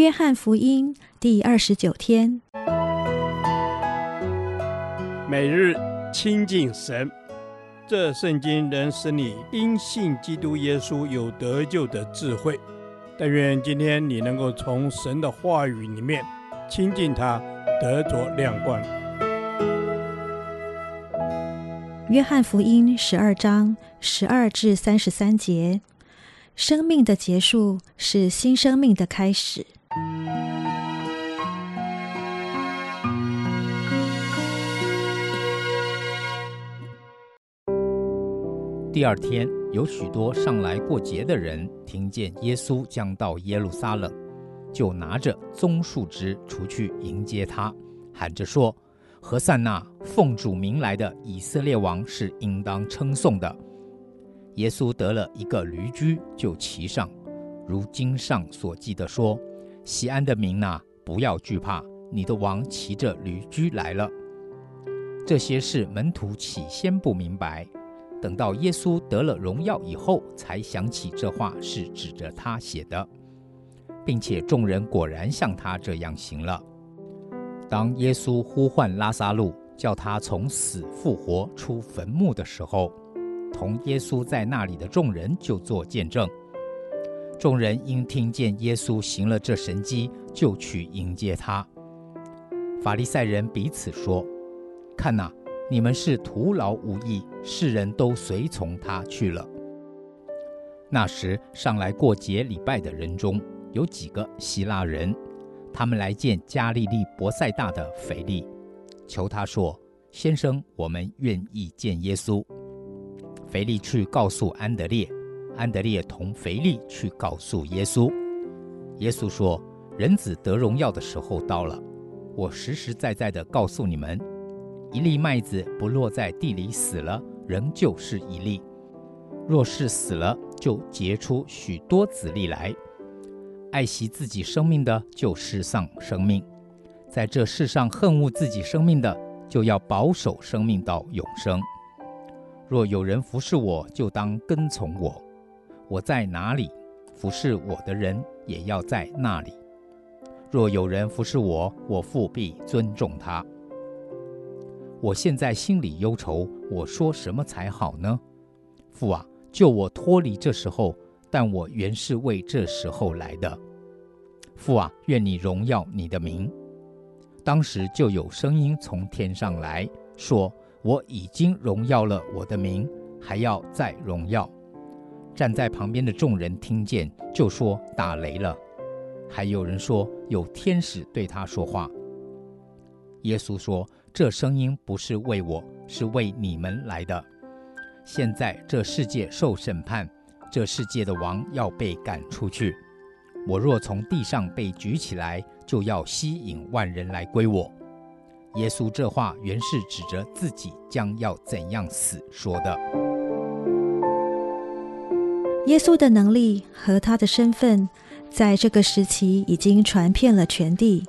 约翰福音第二十九天，每日亲近神，这圣经能使你因信基督耶稣有得救的智慧。但愿今天你能够从神的话语里面亲近他，得着亮光。约翰福音十二章十二至三十三节：生命的结束是新生命的开始。第二天，有许多上来过节的人听见耶稣将到耶路撒冷，就拿着棕树枝出去迎接他，喊着说：“何塞那，奉主名来的以色列王是应当称颂的。”耶稣得了一个驴驹，就骑上，如经上所记的说。西安的民哪，不要惧怕，你的王骑着驴驹来了。这些事门徒起先不明白，等到耶稣得了荣耀以后，才想起这话是指着他写的，并且众人果然像他这样行了。当耶稣呼唤拉撒路，叫他从死复活出坟墓的时候，同耶稣在那里的众人就作见证。众人因听见耶稣行了这神迹，就去迎接他。法利赛人彼此说：“看哪，你们是徒劳无益，世人都随从他去了。”那时上来过节礼拜的人中有几个希腊人，他们来见加利利伯赛大的腓力，求他说：“先生，我们愿意见耶稣。”腓力去告诉安德烈。安德烈同腓力去告诉耶稣，耶稣说：“人子得荣耀的时候到了。我实实在在的告诉你们，一粒麦子不落在地里死了，仍旧是一粒；若是死了，就结出许多子粒来。爱惜自己生命的，就失丧生命；在这世上恨恶自己生命的，就要保守生命到永生。若有人服侍我，就当跟从我。”我在哪里，服侍我的人也要在那里。若有人服侍我，我父必尊重他。我现在心里忧愁，我说什么才好呢？父啊，救我脱离这时候，但我原是为这时候来的。父啊，愿你荣耀你的名。当时就有声音从天上来说：我已经荣耀了我的名，还要再荣耀。站在旁边的众人听见，就说打雷了。还有人说有天使对他说话。耶稣说：“这声音不是为我，是为你们来的。现在这世界受审判，这世界的王要被赶出去。我若从地上被举起来，就要吸引万人来归我。”耶稣这话原是指着自己将要怎样死说的。耶稣的能力和他的身份，在这个时期已经传遍了全地。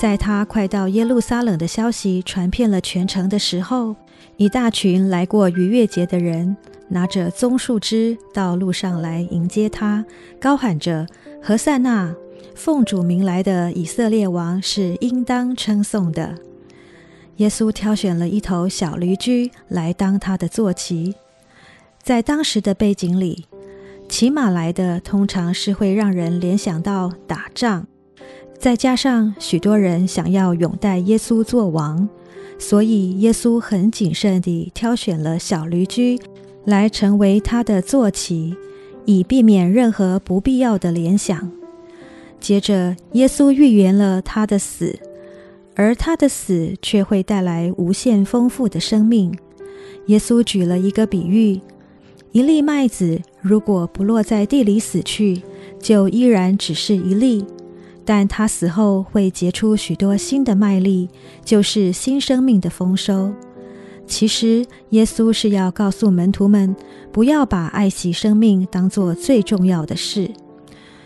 在他快到耶路撒冷的消息传遍了全城的时候，一大群来过逾越节的人，拿着棕树枝到路上来迎接他，高喊着：“何塞纳，奉主名来的以色列王是应当称颂的。”耶稣挑选了一头小驴驹来当他的坐骑，在当时的背景里。骑马来的通常是会让人联想到打仗，再加上许多人想要拥戴耶稣做王，所以耶稣很谨慎地挑选了小驴驹来成为他的坐骑，以避免任何不必要的联想。接着，耶稣预言了他的死，而他的死却会带来无限丰富的生命。耶稣举了一个比喻。一粒麦子如果不落在地里死去，就依然只是一粒；但它死后会结出许多新的麦粒，就是新生命的丰收。其实，耶稣是要告诉门徒们，不要把爱惜生命当作最重要的事。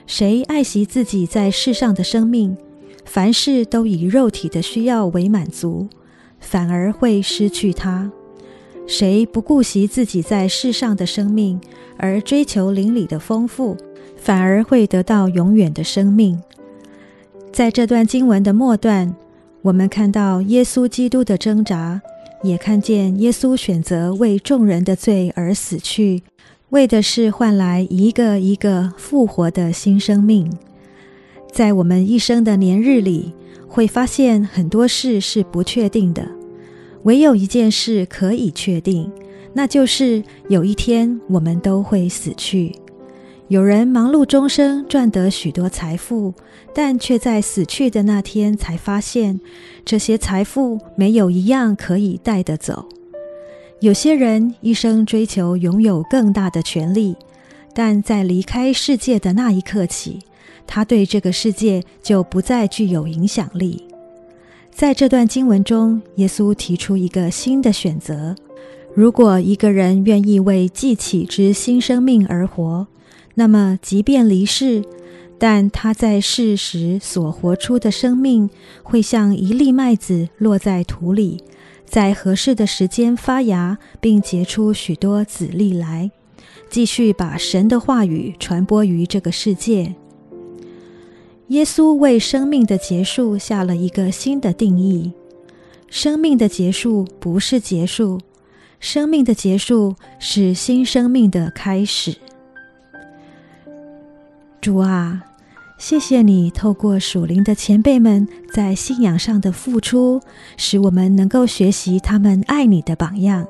谁爱惜自己在世上的生命，凡事都以肉体的需要为满足，反而会失去它。谁不顾惜自己在世上的生命，而追求灵里的丰富，反而会得到永远的生命。在这段经文的末段，我们看到耶稣基督的挣扎，也看见耶稣选择为众人的罪而死去，为的是换来一个一个复活的新生命。在我们一生的年日里，会发现很多事是不确定的，唯有一件事可以确定，那就是有一天我们都会死去。有人忙碌终生，赚得许多财富，但却在死去的那天才发现，这些财富没有一样可以带得走。有些人一生追求拥有更大的权力，但在离开世界的那一刻起，他对这个世界就不再具有影响力。在这段经文中，耶稣提出一个新的选择：如果一个人愿意为记起之新生命而活，那么，即便离世，但他在世时所活出的生命，会像一粒麦子落在土里，在合适的时间发芽，并结出许多子粒来，继续把神的话语传播于这个世界。耶稣为生命的结束下了一个新的定义：生命的结束不是结束，生命的结束是新生命的开始。主啊，谢谢你透过属灵的前辈们在信仰上的付出，使我们能够学习他们爱你的榜样。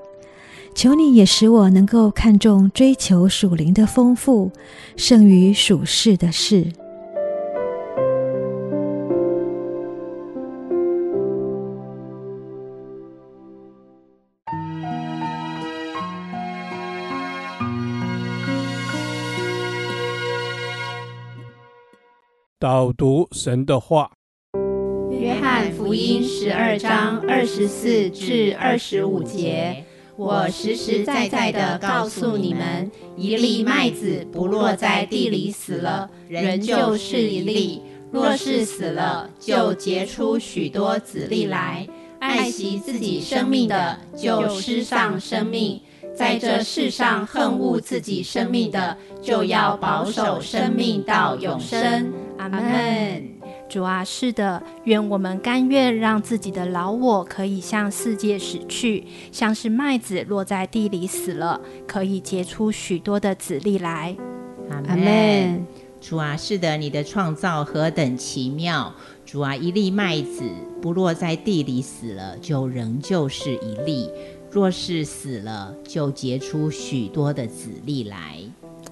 求你也使我能够看重追求属灵的丰富，胜于属世的事。导读神的话，约翰福音十二章二十四至二十五节。我实实在在的告诉你们，一粒麦子不落在地里死了，仍旧是一粒；若是死了，就结出许多子粒来。爱惜自己生命的，就失丧生命。在这世上恨恶自己生命的，就要保守生命到永生。阿门。主啊，是的，愿我们甘愿让自己的老我可以向世界死去，像是麦子落在地里死了，可以结出许多的籽粒来。阿门。主啊，是的，你的创造何等奇妙！主啊，一粒麦子不落在地里死了，就仍旧是一粒。若是死了，就结出许多的子粒来。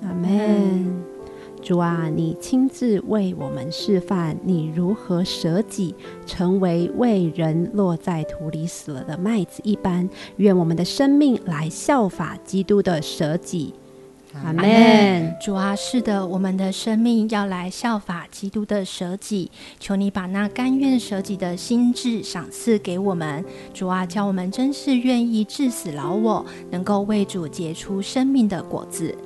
阿门。主啊，你亲自为我们示范，你如何舍己，成为为人落在土里死了的麦子一般。愿我们的生命来效法基督的舍己。阿门。主啊，是的，我们的生命要来效法基督的舍己。求你把那甘愿舍己的心智赏赐给我们。主啊，叫我们真是愿意至死老我，能够为主结出生命的果子。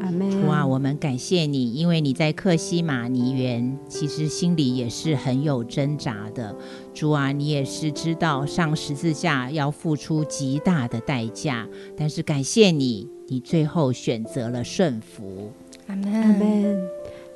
阿门。主啊，我们感谢你，因为你在克西马尼园，其实心里也是很有挣扎的。主啊，你也是知道上十字架要付出极大的代价，但是感谢你。你最后选择了顺服，阿门，阿门。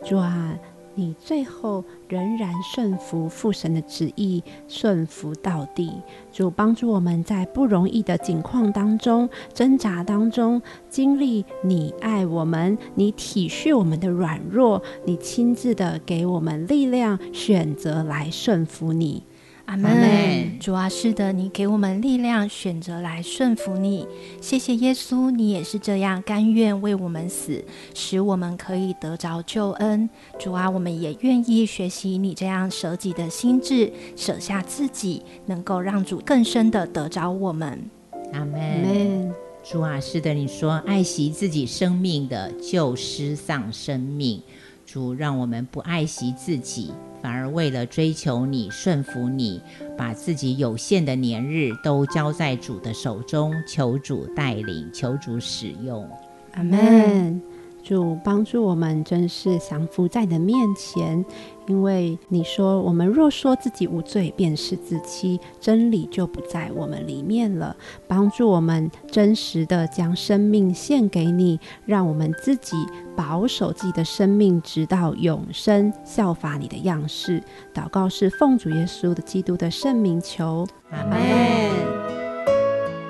主啊，你最后仍然顺服父神的旨意，顺服到底。主帮助我们在不容易的境况当中、挣扎当中，经历你爱我们，你体恤我们的软弱，你亲自的给我们力量，选择来顺服你。阿门。主啊，是的，你给我们力量，选择来顺服你。谢谢耶稣，你也是这样甘愿为我们死，使我们可以得着救恩。主啊，我们也愿意学习你这样舍己的心智，舍下自己，能够让主更深的得着我们。阿门。主啊，是的，你说爱惜自己生命的，就失丧生命。主，让我们不爱惜自己。反而为了追求你、顺服你，把自己有限的年日都交在主的手中，求主带领，求主使用。阿门。主帮助我们，真是降服在你的面前，因为你说我们若说自己无罪，便是自欺，真理就不在我们里面了。帮助我们真实的将生命献给你，让我们自己保守自己的生命，直到永生，效法你的样式。祷告是奉主耶稣的基督的圣名求，阿门。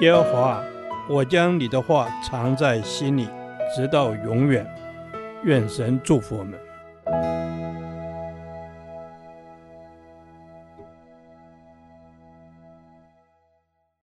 耶和华，我将你的话藏在心里。直到永远，愿神祝福我们。